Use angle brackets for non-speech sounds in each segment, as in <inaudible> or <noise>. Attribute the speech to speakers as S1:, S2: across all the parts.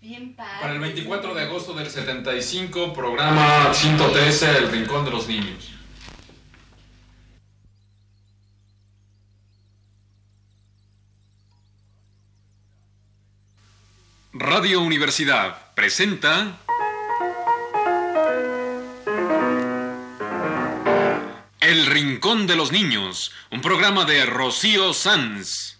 S1: Bien padre.
S2: Para el 24 de agosto del 75, programa 113, El Rincón de los Niños. Radio Universidad presenta El Rincón de los Niños, un programa de Rocío Sanz.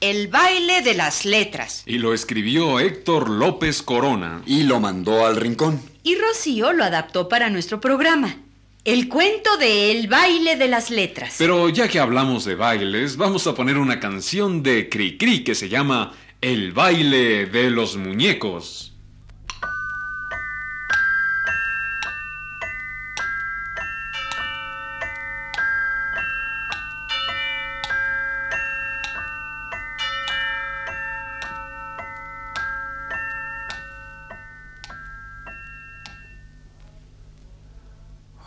S3: El baile de las letras.
S2: Y lo escribió Héctor López Corona.
S4: Y lo mandó al rincón.
S1: Y Rocío lo adaptó para nuestro programa. El cuento de El baile de las letras.
S2: Pero ya que hablamos de bailes, vamos a poner una canción de Cricri que se llama El baile de los muñecos.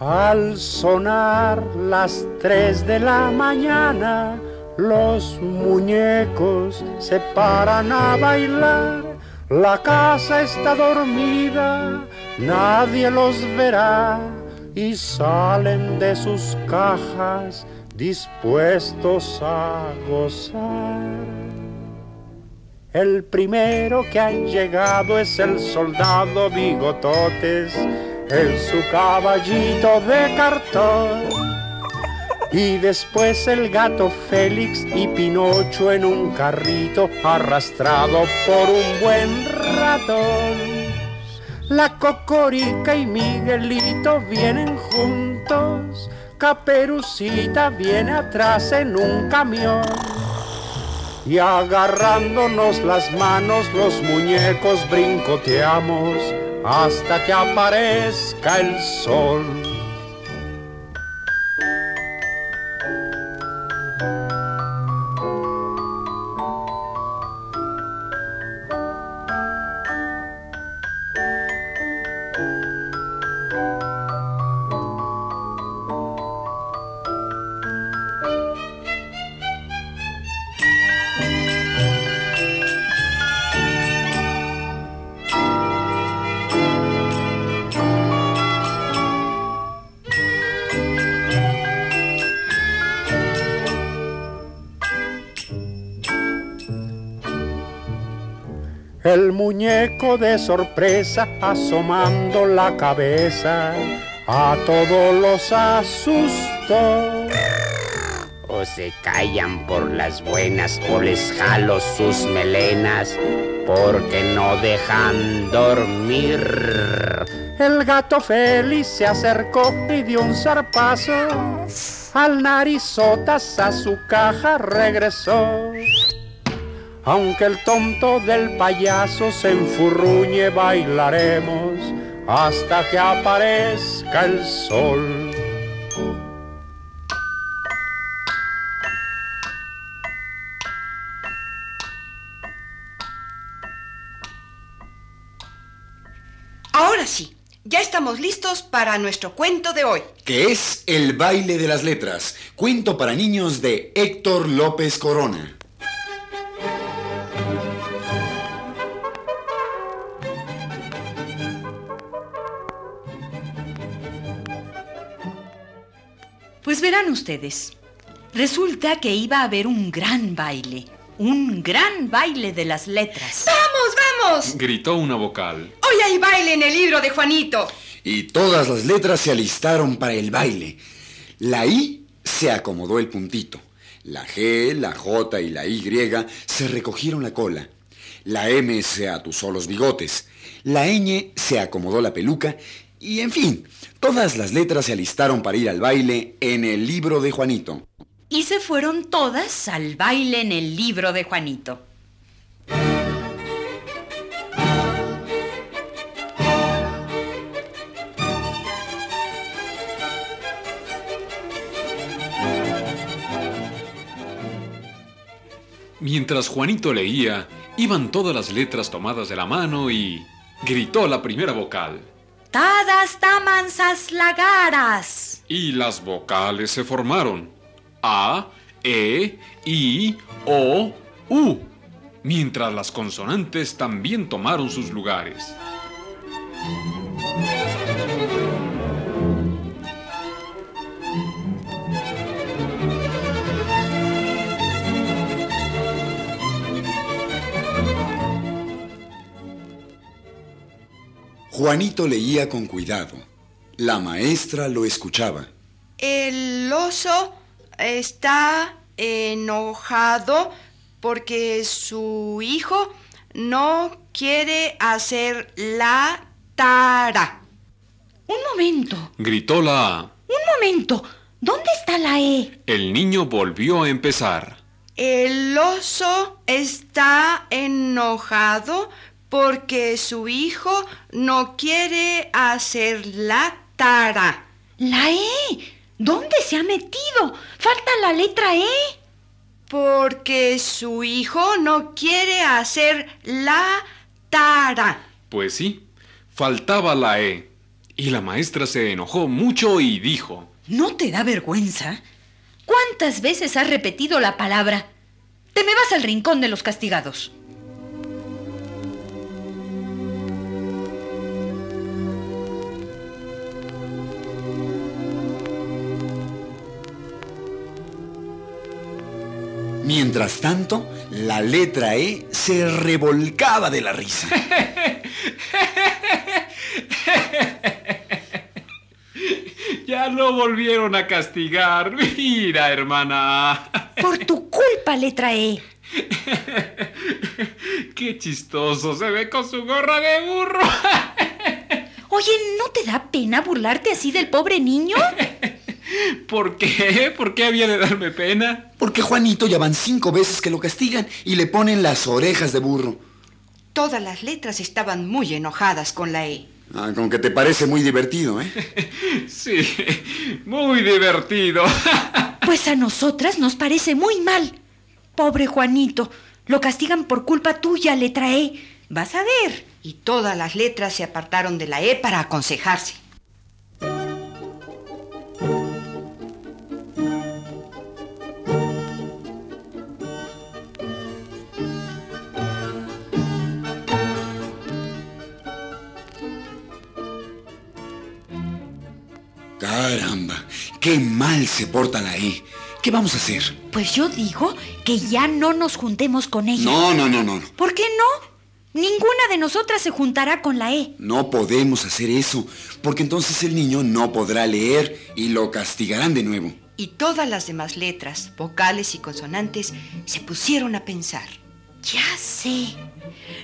S5: Al sonar las tres de la mañana, los muñecos se paran a bailar. La casa está dormida, nadie los verá y salen de sus cajas dispuestos a gozar. El primero que ha llegado es el soldado Bigototes en su caballito de cartón. Y después el gato Félix y Pinocho en un carrito arrastrado por un buen ratón. La Cocorica y Miguelito vienen juntos, Caperucita viene atrás en un camión. Y agarrándonos las manos los muñecos brincoteamos hasta que aparezca el sol. De sorpresa asomando la cabeza a todos los asustó.
S6: O se callan por las buenas o les jalo sus melenas porque no dejan dormir.
S5: El gato feliz se acercó y dio un zarpazo. Al narizotas a su caja regresó. Aunque el tonto del payaso se enfurruñe, bailaremos hasta que aparezca el sol.
S3: Ahora sí, ya estamos listos para nuestro cuento de hoy.
S4: Que es El baile de las letras, cuento para niños de Héctor López Corona.
S1: Pues verán ustedes, resulta que iba a haber un gran baile, un gran baile de las letras.
S3: ¡Vamos, vamos!
S2: Gritó una vocal.
S3: Hoy hay baile en el libro de Juanito.
S4: Y todas las letras se alistaron para el baile. La I se acomodó el puntito. La G, la J y la Y se recogieron la cola. La M se atusó los bigotes. La ñ se acomodó la peluca. Y en fin, todas las letras se alistaron para ir al baile en el libro de Juanito.
S3: Y se fueron todas al baile en el libro de Juanito.
S2: Mientras Juanito leía, iban todas las letras tomadas de la mano y gritó la primera vocal.
S3: Tadas tamansas lagaras.
S2: Y las vocales se formaron. A, E, I, O, U. Mientras las consonantes también tomaron sus lugares.
S4: Juanito leía con cuidado. La maestra lo escuchaba.
S3: El oso está enojado porque su hijo no quiere hacer la tara. Un momento,
S2: Gritó la A.
S3: un momento. ¿Dónde está la E?
S2: El niño volvió a empezar.
S3: El oso está enojado porque su hijo no quiere hacer la tara. La E. ¿Dónde se ha metido? Falta la letra E. Porque su hijo no quiere hacer la tara.
S2: Pues sí, faltaba la E. Y la maestra se enojó mucho y dijo,
S1: ¿No te da vergüenza? ¿Cuántas veces has repetido la palabra? Te me vas al rincón de los castigados.
S4: Mientras tanto, la letra E se revolcaba de la risa. <laughs>
S2: ya lo volvieron a castigar. Mira, hermana.
S1: Por tu culpa, letra E. <laughs>
S2: Qué chistoso se ve con su gorra de burro. <laughs>
S1: Oye, ¿no te da pena burlarte así del pobre niño? <laughs>
S2: ¿Por qué? ¿Por qué había de darme pena?
S4: Porque Juanito ya van cinco veces que lo castigan y le ponen las orejas de burro.
S3: Todas las letras estaban muy enojadas con la E.
S4: Ah, con que te parece muy divertido, ¿eh? <laughs>
S2: Sí, muy divertido. <laughs>
S1: Pues a nosotras nos parece muy mal. Pobre Juanito, lo castigan por culpa tuya, letra E. Vas a ver.
S3: Y todas las letras se apartaron de la E para aconsejarse.
S4: Qué mal se porta la E. ¿Qué vamos a hacer?
S1: Pues yo digo que ya no nos juntemos con ella.
S4: No, no, no, no. no.
S1: ¿Por qué no? Ninguna de nosotras se juntará con la E.
S4: No podemos hacer eso, porque entonces el niño no podrá leer y lo castigarán de nuevo.
S3: Y todas las demás letras, vocales y consonantes se pusieron a pensar.
S1: Ya sé.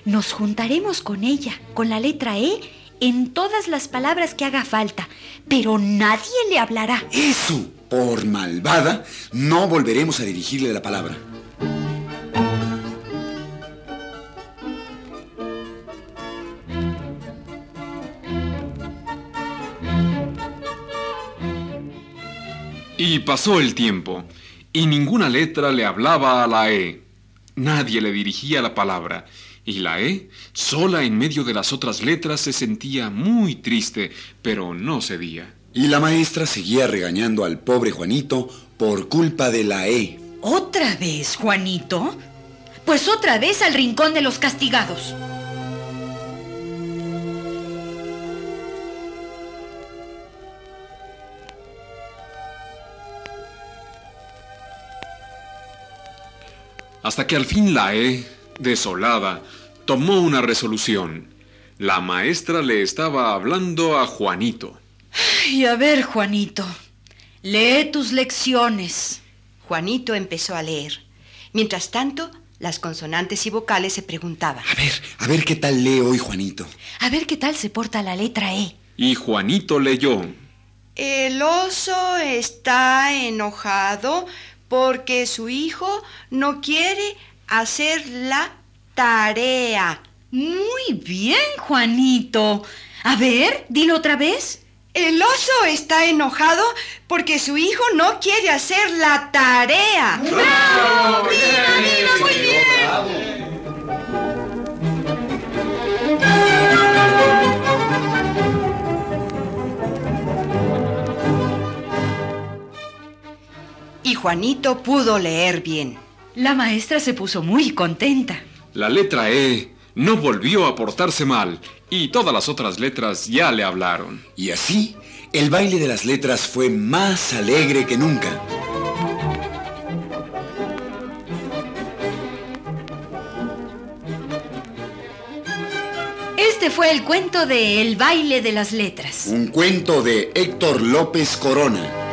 S1: Nos juntaremos con ella, con la letra E, en todas las palabras que haga falta, pero nadie le hablará.
S4: Eso, por malvada, no volveremos a dirigirle la palabra.
S2: Y pasó el tiempo, y ninguna letra le hablaba a la E. Nadie le dirigía la palabra, y la E, sola en medio de las otras letras, se sentía muy triste, pero no cedía.
S4: Y la maestra seguía regañando al pobre Juanito por culpa de la E.
S1: ¿Otra vez, Juanito? Pues otra vez al rincón de los castigados.
S2: Hasta que al fin la E, desolada, tomó una resolución. La maestra le estaba hablando a Juanito.
S1: Y a ver, Juanito, lee tus lecciones.
S3: Juanito empezó a leer. Mientras tanto, Las consonantes y vocales se preguntaban.
S4: A ver, a ver qué tal lee hoy Juanito.
S1: A ver qué tal se porta la letra E.
S2: Y Juanito leyó.
S3: El oso está enojado porque su hijo no quiere hacer la tarea.
S1: Muy bien, Juanito. A ver, dilo otra vez.
S3: El oso está enojado porque su hijo no quiere hacer la tarea.
S1: ¡Bravo! ¡Mira, mira, muy bien!
S3: Y Juanito pudo leer bien.
S1: La maestra se puso muy contenta.
S2: La letra E no volvió a portarse mal y todas las otras letras ya le hablaron.
S4: Y así, el baile de las letras fue más alegre que nunca.
S1: Este fue el cuento de El baile de las letras.
S4: Un cuento de Héctor López Corona.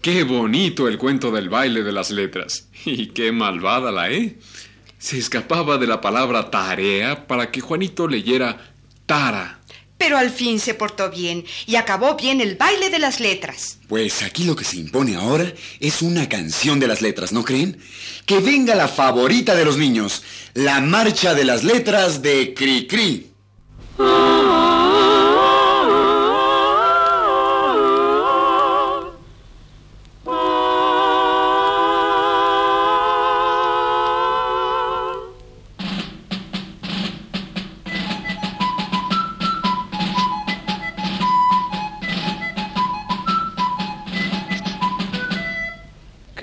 S2: Qué bonito el cuento del baile de las letras. Y qué malvada la E. Se escapaba de la palabra tarea para que Juanito leyera tara.
S3: Pero al fin se portó bien y acabó bien el baile de las letras.
S4: Pues aquí lo que se impone ahora es una canción de las letras, ¿no creen? Que venga la favorita de los niños, la marcha de las letras de Cri Cri.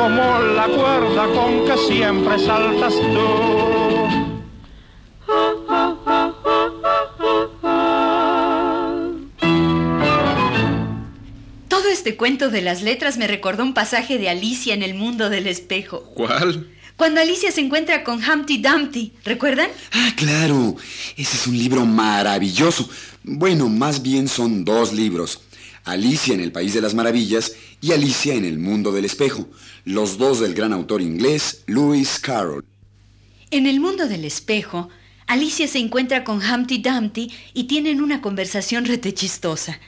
S5: como la cuerda con que siempre saltas tú.
S1: Todo este cuento de las letras me recordó un pasaje de Alicia en el mundo del espejo.
S2: ¿Cuál?
S1: Cuando Alicia se encuentra con Humpty Dumpty, ¿recuerdan?
S4: Ah, claro. Ese es un libro maravilloso. Bueno, más bien son dos libros. Alicia en el País de las Maravillas y Alicia en el Mundo del Espejo, los dos del gran autor inglés Lewis Carroll.
S1: En el mundo del espejo, Alicia se encuentra con Humpty Dumpty y tienen una conversación retechistosa.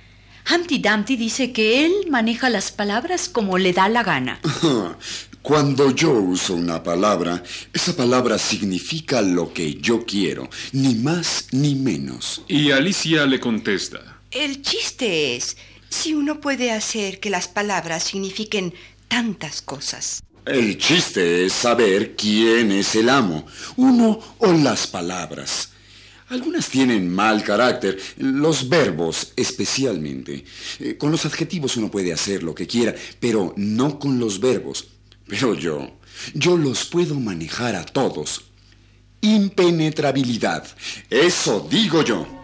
S1: Humpty Dumpty dice que él maneja las palabras como le da la gana. <laughs>
S4: Cuando yo uso una palabra, esa palabra significa lo que yo quiero, ni más ni menos.
S2: Y Alicia le contesta.
S3: El chiste es si uno puede hacer que las palabras signifiquen tantas cosas.
S4: El chiste es saber quién es el amo, uno o las palabras. Algunas tienen mal carácter, los verbos especialmente. Eh, con los adjetivos uno puede hacer lo que quiera, pero no con los verbos. Pero yo, yo los puedo manejar a todos. Impenetrabilidad, eso digo yo.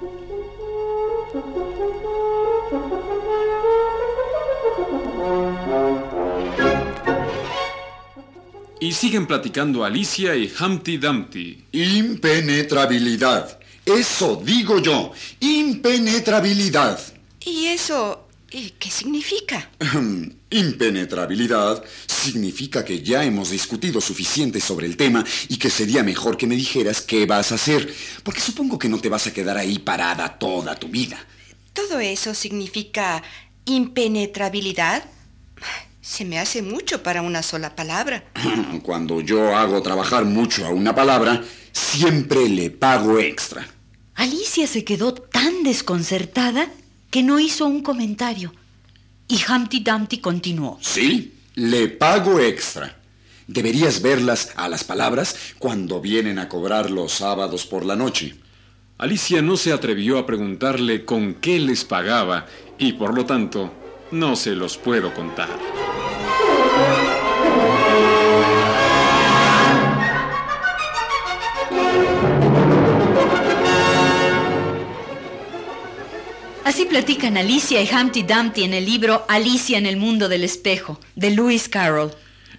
S2: Y siguen platicando Alicia y Humpty Dumpty.
S4: Impenetrabilidad. Eso digo yo. Impenetrabilidad.
S3: ¿Y eso eh, qué significa?
S4: Impenetrabilidad significa que ya hemos discutido suficiente sobre el tema y que sería mejor que me dijeras qué vas a hacer, porque supongo que no te vas a quedar ahí parada toda tu vida.
S3: ¿Todo eso significa impenetrabilidad? Se me hace mucho para una sola palabra. <clears throat>
S4: Cuando yo hago trabajar mucho a una palabra, siempre le pago extra.
S1: Alicia se quedó tan desconcertada que no hizo un comentario. Y Humpty Dumpty continuó.
S4: Sí, le pago extra. Deberías verlas a las palabras cuando vienen a cobrar los sábados por la noche.
S2: Alicia no se atrevió a preguntarle con qué les pagaba y por lo tanto no se los puedo contar.
S1: Así platican Alicia y Humpty Dumpty en el libro Alicia en el mundo del espejo, de Lewis Carroll.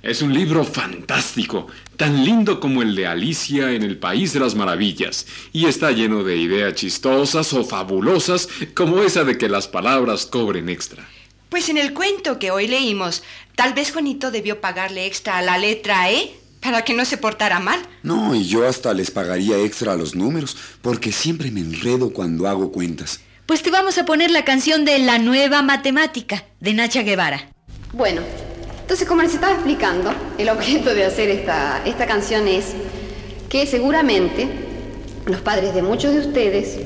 S2: Es un libro fantástico, tan lindo como el de Alicia en el País de las Maravillas, y está lleno de ideas chistosas o fabulosas como esa de que las palabras cobren extra.
S3: Pues en el cuento que hoy leímos, tal vez Juanito debió pagarle extra a la letra E para que no se portara mal.
S4: No, y yo hasta les pagaría extra a los números, porque siempre me enredo cuando hago cuentas.
S1: Pues te vamos a poner la canción de La Nueva Matemática, de Nacha Guevara.
S7: Bueno, entonces como les estaba explicando, el objeto de hacer esta, esta canción es que seguramente los padres de muchos de ustedes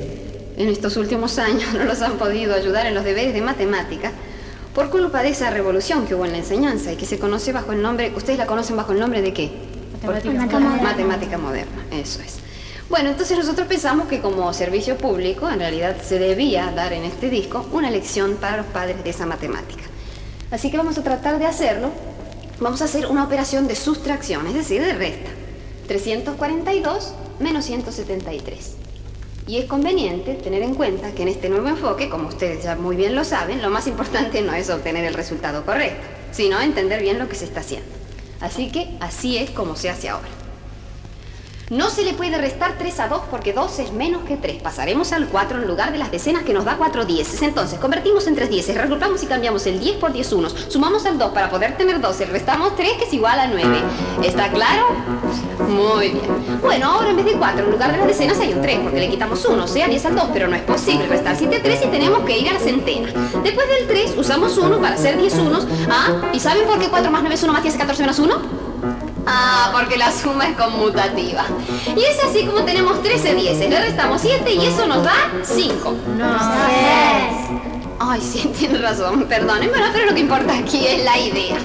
S7: en estos últimos años <laughs> no los han podido ayudar en los deberes de matemática por culpa de esa revolución que hubo en la enseñanza y que se conoce bajo el nombre, ¿ustedes la conocen bajo el nombre de qué?
S8: Matemática, moderna.
S7: Matemática moderna, eso es. Bueno, entonces nosotros pensamos que como servicio público, en realidad se debía dar en este disco una lección para los padres de esa matemática. Así que vamos a tratar de hacerlo. Vamos a hacer una operación de sustracción, es decir, de resta. 342 menos 173. Y es conveniente tener en cuenta que en este nuevo enfoque, como ustedes ya muy bien lo saben, lo más importante no es obtener el resultado correcto, sino entender bien lo que se está haciendo. Así que así es como se hace ahora. No se le puede restar 3 a 2 porque 2 es menos que 3. Pasaremos al 4 en lugar de las decenas que nos da 4 dieces. Entonces, convertimos en 3 dieces, reagrupamos y cambiamos el 10 por 10 unos. Sumamos al 2 para poder tener 12, restamos 3 que es igual a 9. ¿Está claro? Muy bien. Bueno, ahora en vez de 4 en lugar de las decenas hay un 3 porque le quitamos 1, o sea 10 al 2, pero no es posible restar 7 3 y tenemos que ir a la centena. Después del 3 usamos 1 para hacer 10 unos. Ah, ¿y saben por qué 4 más 9 es 1 más 10 es 14 menos 1? Ah, porque la suma es conmutativa. Y es así como tenemos 13 dieces. Le restamos 7 y eso nos da 5.
S8: No
S7: Ay, sí, <laughs> tiene razón, perdonen, bueno, pero lo que importa aquí es la idea.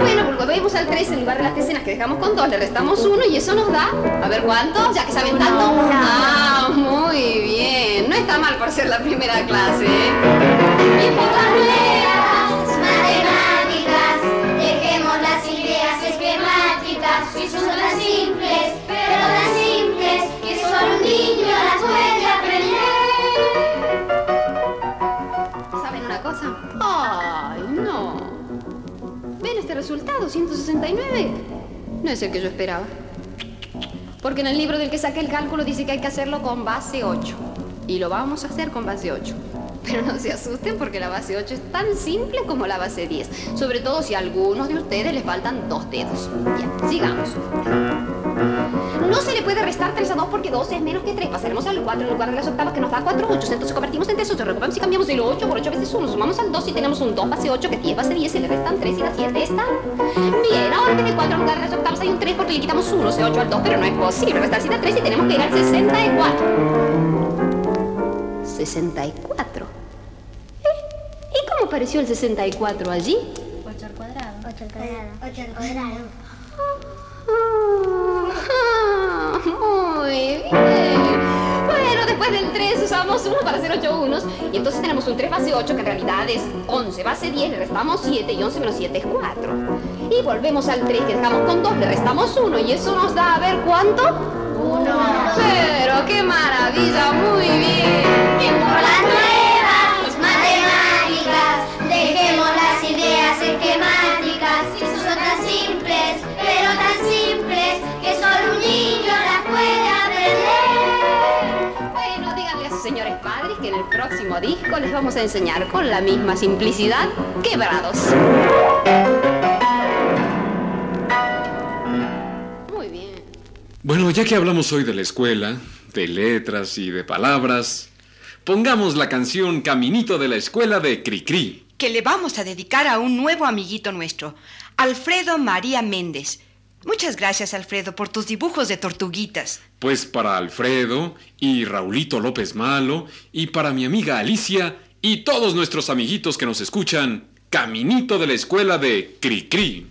S7: Bueno, pues volvemos al 3 en lugar de las decenas que dejamos con 2, le restamos 1 y eso nos da, a ver cuánto, ya que saben tanto. Ah, muy bien, no está mal por ser la primera clase. ¿eh? Ay, no. ¿Ven este resultado? 169. No es el que yo esperaba. Porque en el libro del que saqué el cálculo dice que hay que hacerlo con base 8. Y lo vamos a hacer con base 8. Pero no se asusten porque la base 8 es tan simple como la base 10. Sobre todo si a algunos de ustedes les faltan dos dedos. Ya, sigamos. Puede restar 3 a 2 porque 2 es menos que 3. Pasaremos al 4 en lugar de las octavas que nos da 4 8. Entonces convertimos en 3 8. Recuperamos y cambiamos el 8 por 8 veces 1. Sumamos al 2 y tenemos un 2 base 8 que es 10 base 10. Se le restan 3 y la 7 está. Bien, ahora en vez de 4 en lugar de las octavas hay un 3 porque le quitamos 1. O sea, 8 al 2. Pero no es posible restar 7 a 3 y tenemos que ir al 64. 64. ¿Eh? ¿Y cómo apareció el 64 allí?
S8: 8 al cuadrado. 8 al cuadrado. 8 al cuadrado.
S7: Muy bien. Bueno, después del 3 usamos 1 para hacer 8 unos. Y entonces tenemos un 3 base 8 que en realidad es 11 base 10, le restamos 7 y 11 menos 7 es 4. Y volvemos al 3 que dejamos con 2, le restamos 1 y eso nos da a ver cuánto. 1. Pero qué maravilla, muy bien.
S8: Por las
S7: el próximo disco les vamos a enseñar con la misma simplicidad quebrados. Muy bien.
S2: Bueno, ya que hablamos hoy de la escuela, de letras y de palabras, pongamos la canción Caminito de la Escuela de Cricri.
S3: Que le vamos a dedicar a un nuevo amiguito nuestro, Alfredo María Méndez. Muchas gracias, Alfredo, por tus dibujos de tortuguitas.
S2: Pues para Alfredo y Raulito López Malo y para mi amiga Alicia y todos nuestros amiguitos que nos escuchan, Caminito de la Escuela de Cricri.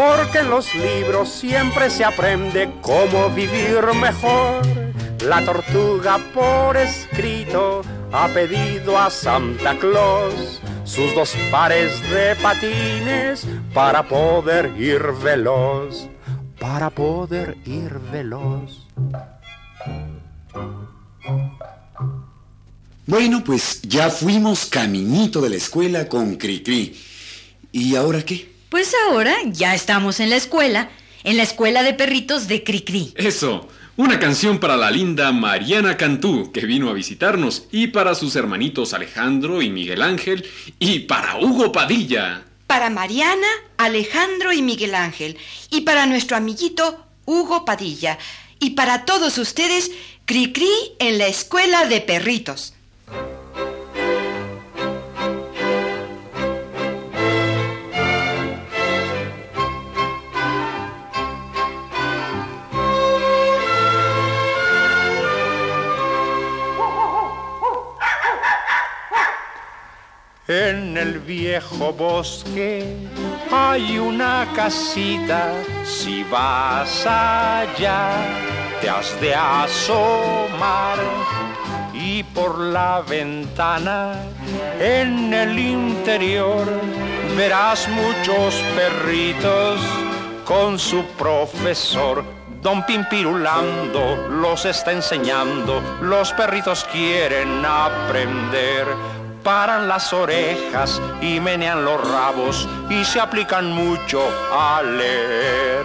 S5: porque en los libros siempre se aprende cómo vivir mejor. La tortuga por escrito ha pedido a Santa Claus sus dos pares de patines para poder ir veloz, para poder ir veloz.
S4: Bueno, pues ya fuimos caminito de la escuela con Cricri. ¿Y ahora qué?
S1: Pues ahora ya estamos en la escuela, en la escuela de perritos de Cricri.
S2: Eso, una canción para la linda Mariana Cantú, que vino a visitarnos, y para sus hermanitos Alejandro y Miguel Ángel, y para Hugo Padilla.
S3: Para Mariana, Alejandro y Miguel Ángel. Y para nuestro amiguito Hugo Padilla. Y para todos ustedes, Cricri en la escuela de perritos.
S5: En el viejo bosque hay una casita, si vas allá te has de asomar. Y por la ventana en el interior verás muchos perritos con su profesor. Don Pimpirulando los está enseñando, los perritos quieren aprender paran las orejas y menean los rabos y se aplican mucho a leer.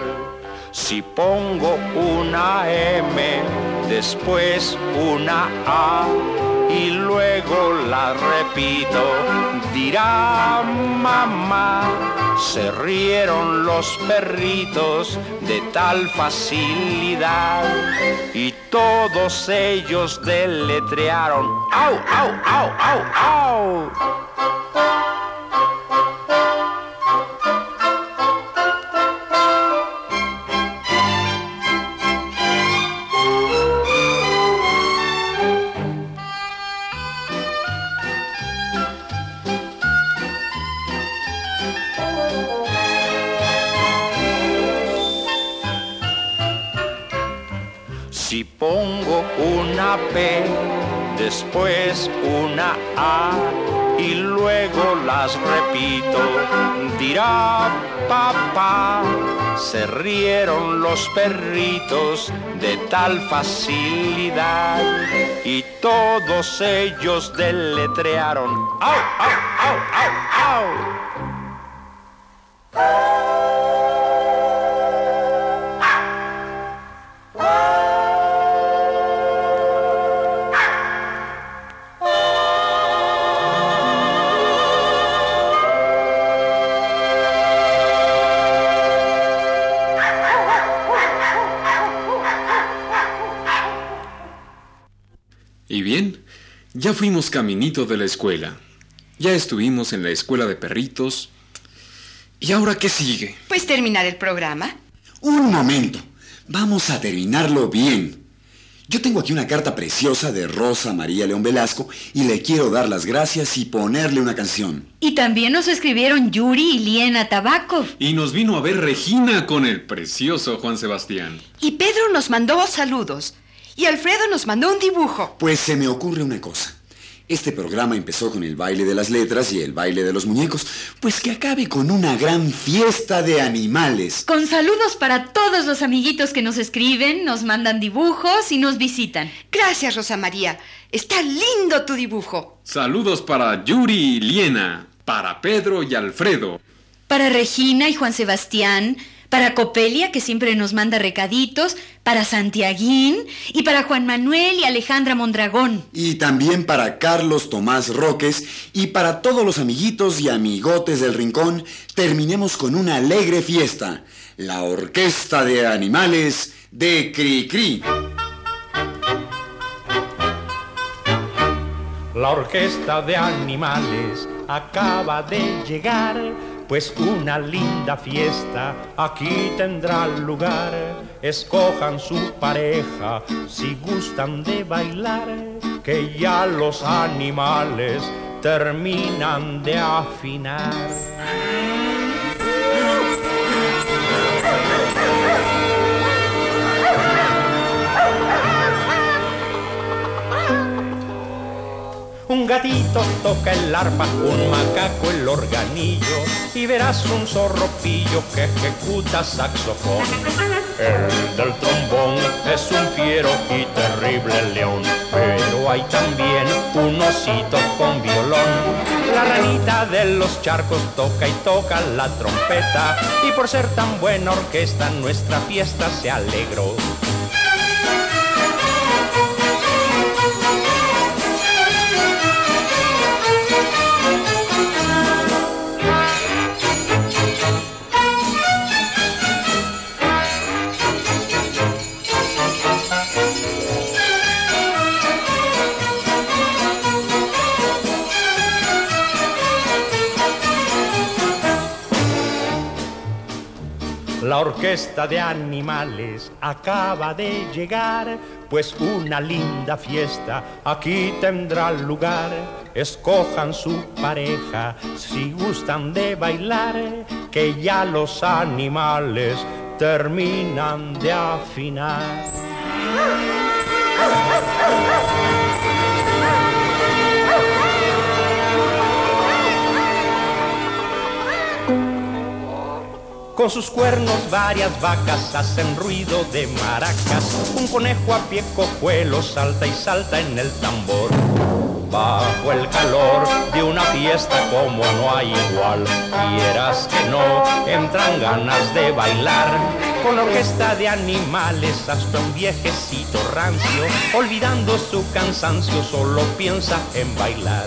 S5: Si pongo una M, después una A y luego la repito, dirá mamá. Se rieron los perritos de tal facilidad y todos ellos deletrearon, ¡au, au, au, au, au! Una A y luego las repito, dirá papá. Se rieron los perritos de tal facilidad y todos ellos deletrearon, ¡au, au, au, au, au!
S2: Ya fuimos caminito de la escuela. Ya estuvimos en la escuela de perritos. ¿Y ahora qué sigue?
S3: Pues terminar el programa.
S4: Un momento. Vamos a terminarlo bien. Yo tengo aquí una carta preciosa de Rosa María León Velasco y le quiero dar las gracias y ponerle una canción.
S1: Y también nos escribieron Yuri y Liena Tabaco.
S2: Y nos vino a ver Regina con el precioso Juan Sebastián.
S3: Y Pedro nos mandó saludos. Y Alfredo nos mandó un dibujo.
S4: Pues se me ocurre una cosa. Este programa empezó con el baile de las letras y el baile de los muñecos, pues que acabe con una gran fiesta de animales.
S1: Con saludos para todos los amiguitos que nos escriben, nos mandan dibujos y nos visitan.
S3: Gracias, Rosa María. Está lindo tu dibujo.
S2: Saludos para Yuri y Liena, para Pedro y Alfredo.
S1: Para Regina y Juan Sebastián, para Copelia, que siempre nos manda recaditos, para Santiaguín y para Juan Manuel y Alejandra Mondragón.
S4: Y también para Carlos Tomás Roques y para todos los amiguitos y amigotes del rincón, terminemos con una alegre fiesta. La Orquesta de Animales de Cricri.
S5: La orquesta de animales acaba de llegar, pues una linda fiesta aquí tendrá lugar. Escojan su pareja si gustan de bailar, que ya los animales terminan de afinar. Un gatito toca el arpa, un macaco el organillo y verás un zorropillo que ejecuta saxofón. El del trombón es un fiero y terrible león, pero hay también un osito con violón. La ranita de los charcos toca y toca la trompeta y por ser tan buena orquesta nuestra fiesta se alegró. Orquesta de animales acaba de llegar, pues una linda fiesta aquí tendrá lugar. Escojan su pareja si gustan de bailar, que ya los animales terminan de afinar. Con sus cuernos varias vacas hacen ruido de maracas. Un conejo a pie cojuelo salta y salta en el tambor. Bajo el calor de una fiesta como no hay igual, quieras que no, entran ganas de bailar. con orquesta de animales hasta un viejecito rancio, olvidando su cansancio, solo piensa en bailar.